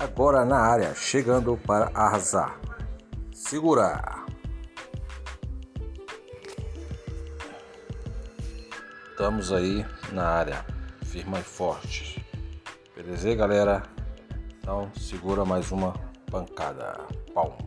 agora na área, chegando para arrasar. segurar. Estamos aí na área, firma e forte. Beleza, galera? Então segura mais uma pancada. Pau.